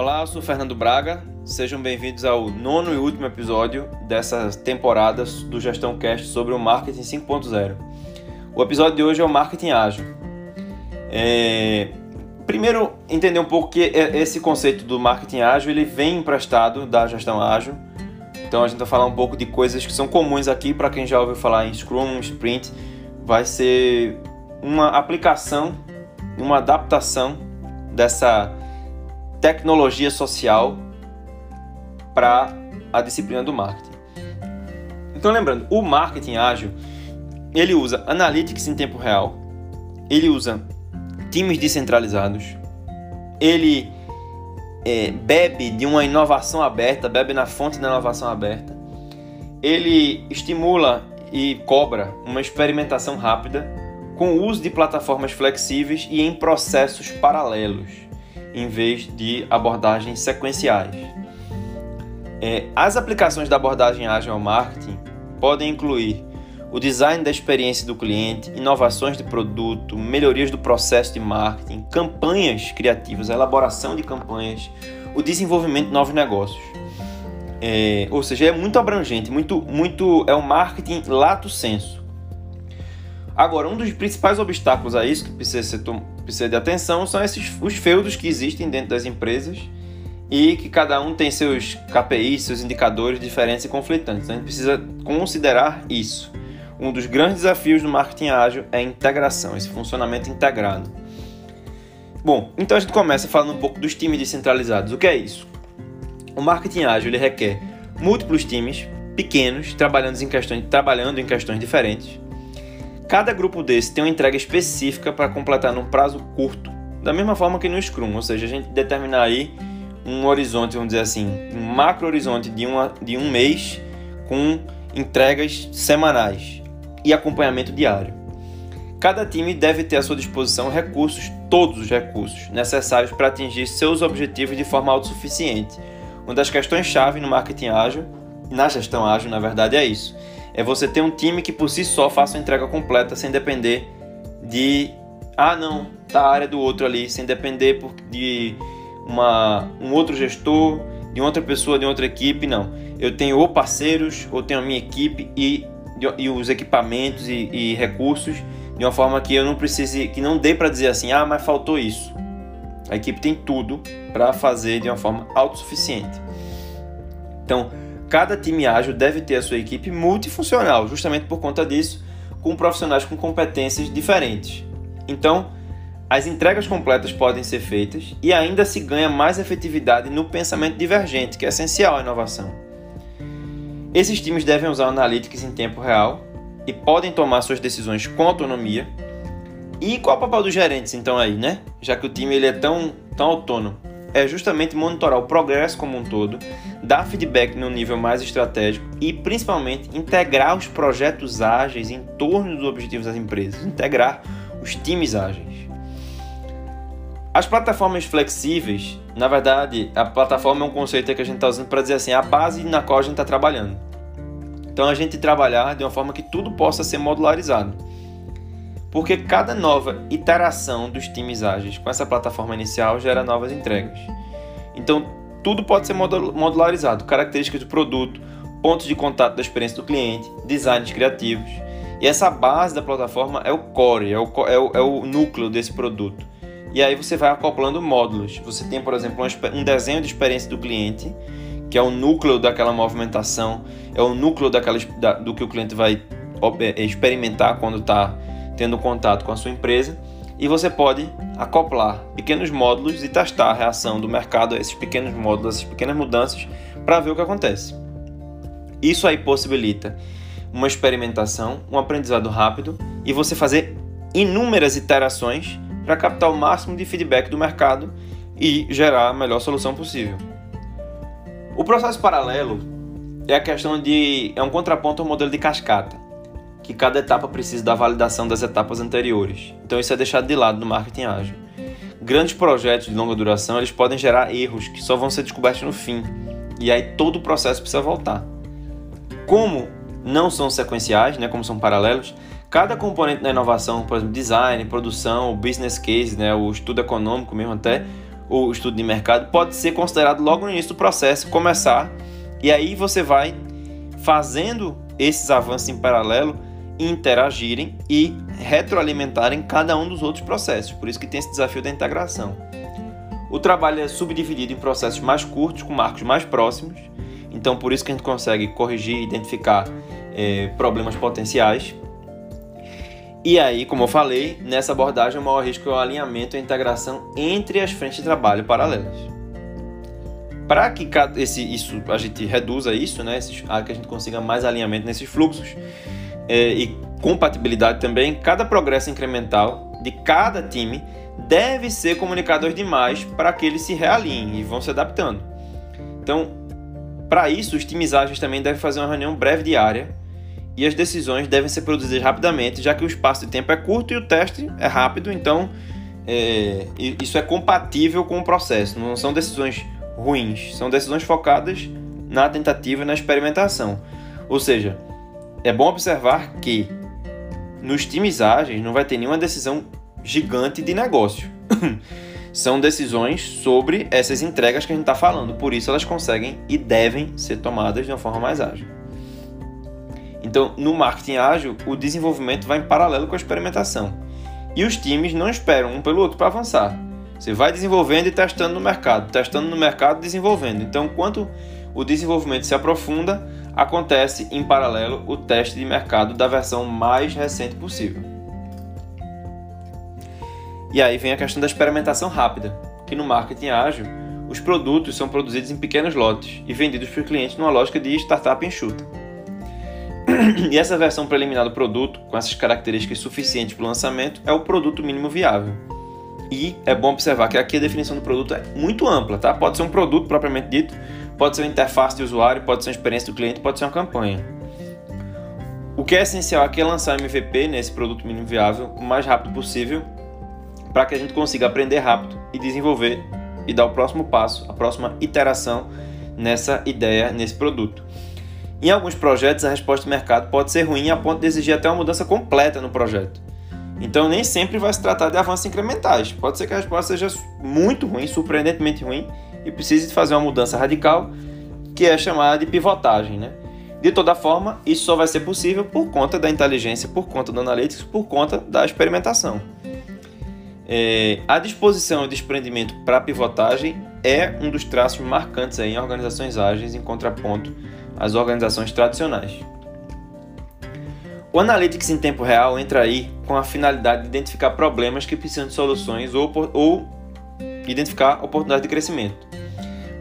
Olá, eu sou Fernando Braga. Sejam bem-vindos ao nono e último episódio dessa temporada do Gestão Cast sobre o Marketing 5.0. O episódio de hoje é o Marketing Ágil. É... Primeiro, entender um pouco que esse conceito do Marketing Ágil ele vem emprestado da Gestão Ágil. Então a gente vai falar um pouco de coisas que são comuns aqui para quem já ouviu falar em Scrum, Sprint. Vai ser uma aplicação, uma adaptação dessa tecnologia social para a disciplina do marketing. Então, lembrando, o marketing ágil ele usa analytics em tempo real, ele usa times descentralizados, ele é, bebe de uma inovação aberta, bebe na fonte da inovação aberta, ele estimula e cobra uma experimentação rápida com o uso de plataformas flexíveis e em processos paralelos, em vez de abordagens sequenciais. É, as aplicações da abordagem ágil ao marketing podem incluir o design da experiência do cliente, inovações de produto, melhorias do processo de marketing, campanhas criativas, a elaboração de campanhas, o desenvolvimento de novos negócios. É, ou seja, é muito abrangente, muito, muito é um marketing lato senso. Agora, um dos principais obstáculos a isso que precisa, ser, precisa de atenção são esses os feudos que existem dentro das empresas e que cada um tem seus KPIs, seus indicadores diferentes e conflitantes. Então a gente precisa considerar isso. Um dos grandes desafios do marketing ágil é a integração, esse funcionamento integrado. Bom, então a gente começa falando um pouco dos times descentralizados. O que é isso? O marketing ágil ele requer múltiplos times pequenos trabalhando em questões, trabalhando em questões diferentes. Cada grupo desse tem uma entrega específica para completar num prazo curto, da mesma forma que no Scrum, ou seja, a gente determinar aí um horizonte, vamos dizer assim, um macro horizonte de, uma, de um mês com entregas semanais e acompanhamento diário. Cada time deve ter à sua disposição recursos, todos os recursos necessários para atingir seus objetivos de forma autossuficiente. Uma das questões-chave no marketing ágil, na gestão ágil, na verdade, é isso. É você ter um time que por si só faça uma entrega completa sem depender de ah não, tá a área do outro ali, sem depender de uma, um outro gestor, de outra pessoa, de outra equipe, não. Eu tenho ou parceiros, ou tenho a minha equipe e, e os equipamentos e, e recursos de uma forma que eu não precise, que não dê para dizer assim, ah, mas faltou isso. A equipe tem tudo para fazer de uma forma autossuficiente. Então, cada time ágil deve ter a sua equipe multifuncional, justamente por conta disso, com profissionais com competências diferentes. Então, as entregas completas podem ser feitas e ainda se ganha mais efetividade no pensamento divergente, que é essencial à inovação. Esses times devem usar analytics em tempo real e podem tomar suas decisões com autonomia. E qual é o papel dos gerentes então aí, né? Já que o time ele é tão, tão autônomo, é justamente monitorar o progresso como um todo, dar feedback no nível mais estratégico e principalmente integrar os projetos ágeis em torno dos objetivos das empresas, integrar os times ágeis. As plataformas flexíveis, na verdade, a plataforma é um conceito que a gente está usando para dizer assim, a base na qual a gente está trabalhando. Então a gente trabalhar de uma forma que tudo possa ser modularizado. Porque cada nova iteração dos times ágeis com essa plataforma inicial gera novas entregas. Então tudo pode ser modularizado, características do produto, pontos de contato da experiência do cliente, designs criativos. E essa base da plataforma é o core, é o, é o, é o núcleo desse produto e aí você vai acoplando módulos. Você tem, por exemplo, um desenho de experiência do cliente, que é o núcleo daquela movimentação, é o núcleo daquela, do que o cliente vai experimentar quando está tendo contato com a sua empresa. E você pode acoplar pequenos módulos e testar a reação do mercado a esses pequenos módulos, essas pequenas mudanças, para ver o que acontece. Isso aí possibilita uma experimentação, um aprendizado rápido e você fazer inúmeras iterações para captar o máximo de feedback do mercado e gerar a melhor solução possível. O processo paralelo é a questão de é um contraponto ao modelo de cascata, que cada etapa precisa da validação das etapas anteriores. Então isso é deixado de lado no marketing ágil. Grandes projetos de longa duração eles podem gerar erros que só vão ser descobertos no fim, e aí todo o processo precisa voltar. Como não são sequenciais, né, como são paralelos, Cada componente da inovação, por exemplo, design, produção, o business case, né, o estudo econômico mesmo até, ou estudo de mercado pode ser considerado logo no início do processo, começar e aí você vai fazendo esses avanços em paralelo interagirem e retroalimentarem cada um dos outros processos. Por isso que tem esse desafio da integração. O trabalho é subdividido em processos mais curtos, com marcos mais próximos. Então, por isso que a gente consegue corrigir e identificar é, problemas potenciais. E aí, como eu falei, nessa abordagem o maior risco é o alinhamento e a integração entre as frentes de trabalho paralelas. Para que esse, isso, a gente reduza isso, né, esses, que a gente consiga mais alinhamento nesses fluxos é, e compatibilidade também, cada progresso incremental de cada time deve ser comunicado aos demais para que eles se realinhem e vão se adaptando. Então, para isso, os times ágeis também devem fazer uma reunião breve diária e as decisões devem ser produzidas rapidamente, já que o espaço de tempo é curto e o teste é rápido, então é, isso é compatível com o processo. Não são decisões ruins, são decisões focadas na tentativa e na experimentação. Ou seja, é bom observar que nos times ágeis não vai ter nenhuma decisão gigante de negócio. São decisões sobre essas entregas que a gente está falando, por isso elas conseguem e devem ser tomadas de uma forma mais ágil. Então, no marketing ágil, o desenvolvimento vai em paralelo com a experimentação. E os times não esperam um pelo outro para avançar. Você vai desenvolvendo e testando no mercado, testando no mercado, desenvolvendo. Então, enquanto o desenvolvimento se aprofunda, acontece em paralelo o teste de mercado da versão mais recente possível. E aí vem a questão da experimentação rápida, que no marketing ágil, os produtos são produzidos em pequenos lotes e vendidos para o cliente numa lógica de startup enxuta. E essa versão preliminar do produto, com essas características suficientes para o lançamento, é o produto mínimo viável. E é bom observar que aqui a definição do produto é muito ampla, tá? Pode ser um produto propriamente dito, pode ser uma interface de usuário, pode ser uma experiência do cliente, pode ser uma campanha. O que é essencial aqui é lançar MVP nesse produto mínimo viável o mais rápido possível para que a gente consiga aprender rápido e desenvolver e dar o próximo passo, a próxima iteração nessa ideia, nesse produto. Em alguns projetos, a resposta do mercado pode ser ruim a ponto de exigir até uma mudança completa no projeto. Então, nem sempre vai se tratar de avanços incrementais. Pode ser que a resposta seja muito ruim, surpreendentemente ruim, e precise fazer uma mudança radical, que é chamada de pivotagem. Né? De toda forma, isso só vai ser possível por conta da inteligência, por conta do analytics, por conta da experimentação. É, a disposição e desprendimento para pivotagem é um dos traços marcantes aí em organizações ágeis em contraponto às organizações tradicionais. O Analytics em tempo real entra aí com a finalidade de identificar problemas que precisam de soluções ou, ou identificar oportunidades de crescimento.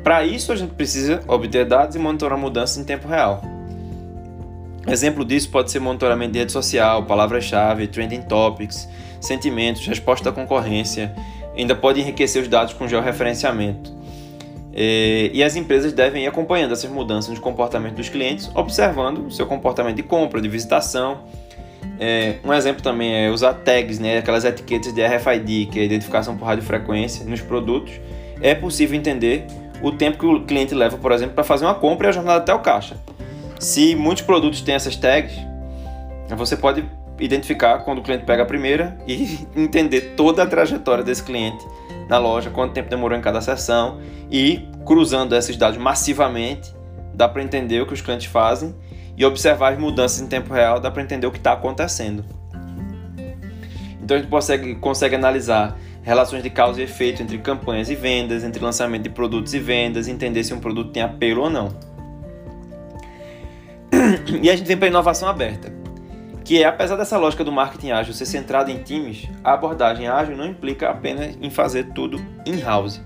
Para isso, a gente precisa obter dados e monitorar mudanças em tempo real. Exemplo disso pode ser monitoramento de rede social, palavras-chave, trending topics, sentimentos, resposta da concorrência, ainda pode enriquecer os dados com georreferenciamento. É, e as empresas devem ir acompanhando essas mudanças no comportamento dos clientes, observando o seu comportamento de compra, de visitação. É, um exemplo também é usar tags, né, aquelas etiquetas de RFID, que é identificação por radiofrequência, nos produtos. É possível entender o tempo que o cliente leva, por exemplo, para fazer uma compra e a jornada até o caixa. Se muitos produtos têm essas tags, você pode identificar quando o cliente pega a primeira e entender toda a trajetória desse cliente na loja, quanto tempo demorou em cada sessão e cruzando esses dados massivamente, dá para entender o que os clientes fazem e observar as mudanças em tempo real, dá para entender o que está acontecendo. Então a gente consegue, consegue analisar relações de causa e efeito entre campanhas e vendas, entre lançamento de produtos e vendas, entender se um produto tem apelo ou não. E a gente vem para a inovação aberta que é, apesar dessa lógica do marketing ágil ser centrada em times, a abordagem ágil não implica apenas em fazer tudo in-house.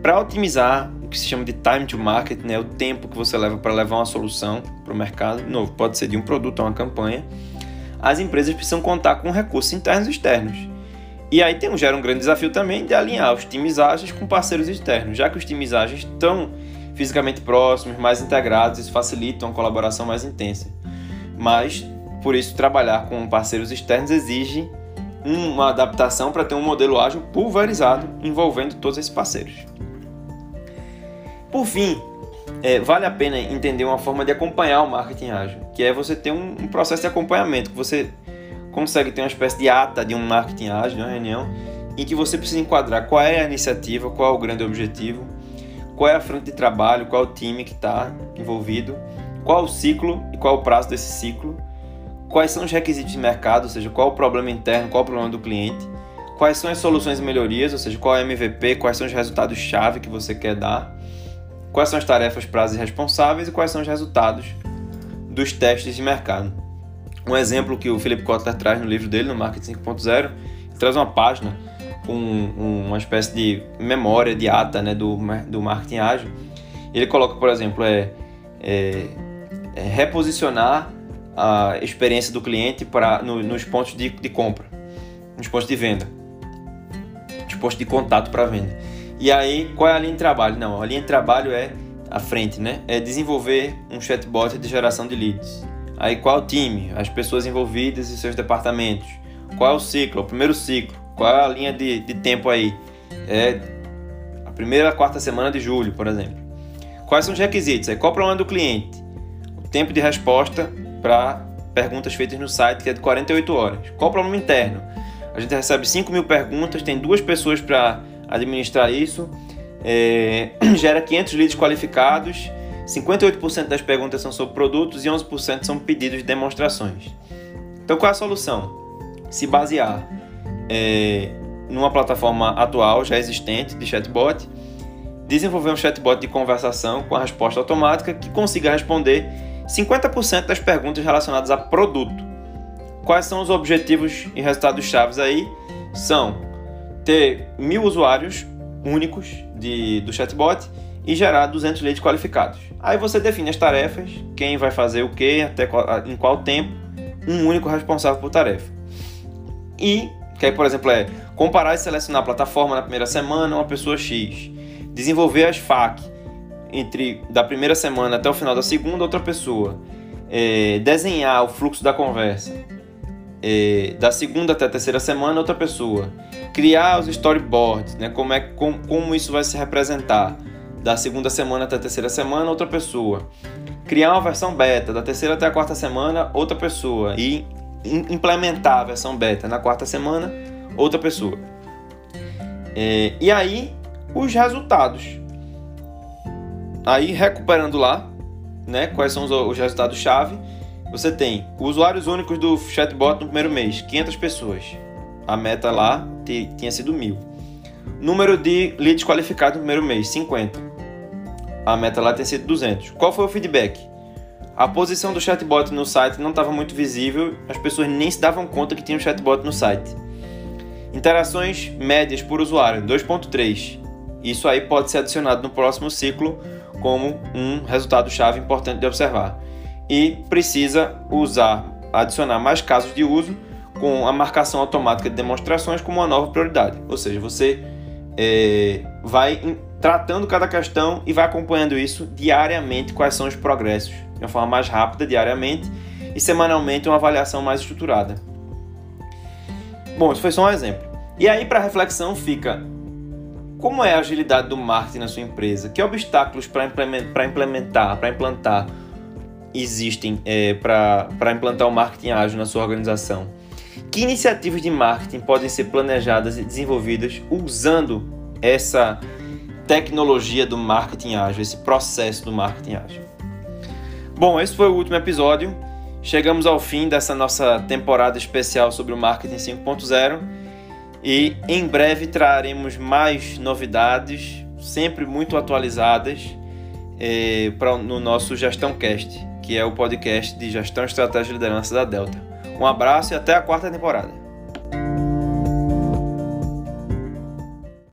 Para otimizar que se chama de time to market, né, o tempo que você leva para levar uma solução para o mercado, de novo, pode ser de um produto ou uma campanha, as empresas precisam contar com recursos internos e externos. E aí tem, gera um grande desafio também de alinhar os times ágeis com parceiros externos, já que os times ágeis estão fisicamente próximos, mais integrados, isso facilita uma colaboração mais intensa. Mas por isso, trabalhar com parceiros externos exige uma adaptação para ter um modelo ágil pulverizado envolvendo todos esses parceiros. Por fim, é, vale a pena entender uma forma de acompanhar o marketing ágil, que é você ter um, um, processo de acompanhamento, que você consegue ter uma espécie de ata de um marketing ágil, de uma reunião, em que você precisa enquadrar qual é a iniciativa, qual é o grande objetivo, qual é a frente de trabalho, qual é o time que está envolvido, qual é o ciclo e qual é o prazo desse ciclo, quais são os requisitos de mercado, ou seja, qual é o problema interno, qual é o problema do cliente, quais são as soluções e melhorias, ou seja, qual é o MVP, quais são os resultados-chave que você quer dar, quais são as tarefas, prazos e responsáveis e quais são os resultados dos testes de mercado. Um exemplo que o Philip Kotler traz no livro dele, no Marketing 5.0, traz uma página com uma espécie de memória, de ata né, do, do marketing ágil. Ele coloca, por exemplo, é, é, é reposicionar a experiência do cliente para no, nos pontos de, de compra, nos pontos de venda, nos pontos de contato para venda. E aí, qual é a linha de trabalho? Não, a linha de trabalho é a frente, né? É desenvolver um chatbot de geração de leads. Aí, qual é o time? As pessoas envolvidas e seus departamentos. Qual é o ciclo? O primeiro ciclo. Qual é a linha de, de tempo aí? É a primeira a quarta semana de julho, por exemplo. Quais são os requisitos? É qual o problema do cliente? O tempo de resposta para perguntas feitas no site, que é de 48 horas. Qual o problema interno? A gente recebe 5 mil perguntas, tem duas pessoas para administrar isso, é, gera 500 leads qualificados, 58% das perguntas são sobre produtos e 11% são pedidos de demonstrações. Então, qual é a solução? Se basear é, numa plataforma atual, já existente, de chatbot, desenvolver um chatbot de conversação com a resposta automática que consiga responder 50% das perguntas relacionadas a produto. Quais são os objetivos e resultados chaves aí? São ter mil usuários únicos de, do chatbot e gerar 200 leads qualificados. Aí você define as tarefas, quem vai fazer o que, até qual, em qual tempo, um único responsável por tarefa. E, que aí, por exemplo, é comparar e selecionar a plataforma na primeira semana, uma pessoa X. Desenvolver as FAQ entre da primeira semana até o final da segunda, outra pessoa. É, desenhar o fluxo da conversa é, da segunda até a terceira semana, outra pessoa. Criar os storyboards, né? como, é, com, como isso vai se representar. Da segunda semana até a terceira semana, outra pessoa. Criar uma versão beta, da terceira até a quarta semana, outra pessoa. E implementar a versão beta na quarta semana, outra pessoa. É, e aí, os resultados. Aí, recuperando lá, né, quais são os, os resultados-chave você tem usuários únicos do chatbot no primeiro mês, 500 pessoas. A meta lá tinha sido mil. Número de leads qualificados no primeiro mês, 50. A meta lá tinha sido 200. Qual foi o feedback? A posição do chatbot no site não estava muito visível, as pessoas nem se davam conta que tinha um chatbot no site. Interações médias por usuário, 2.3. Isso aí pode ser adicionado no próximo ciclo como um resultado chave importante de observar e precisa usar, adicionar mais casos de uso com a marcação automática de demonstrações como uma nova prioridade. Ou seja, você é, vai tratando cada questão e vai acompanhando isso diariamente, quais são os progressos, de uma forma mais rápida, diariamente, e semanalmente uma avaliação mais estruturada. Bom, isso foi só um exemplo. E aí, para reflexão, fica como é a agilidade do marketing na sua empresa? Que obstáculos para implementar, para implantar existem é, para implantar o marketing ágil na sua organização? Que iniciativas de marketing podem ser planejadas e desenvolvidas usando essa tecnologia do marketing ágil, esse processo do marketing ágil? Bom, esse foi o último episódio. Chegamos ao fim dessa nossa temporada especial sobre o marketing 5.0 e em breve traremos mais novidades, sempre muito atualizadas, é, pra, no nosso Gestão Cast que é o podcast de gestão, estratégia e liderança da Delta. Um abraço e até a quarta temporada.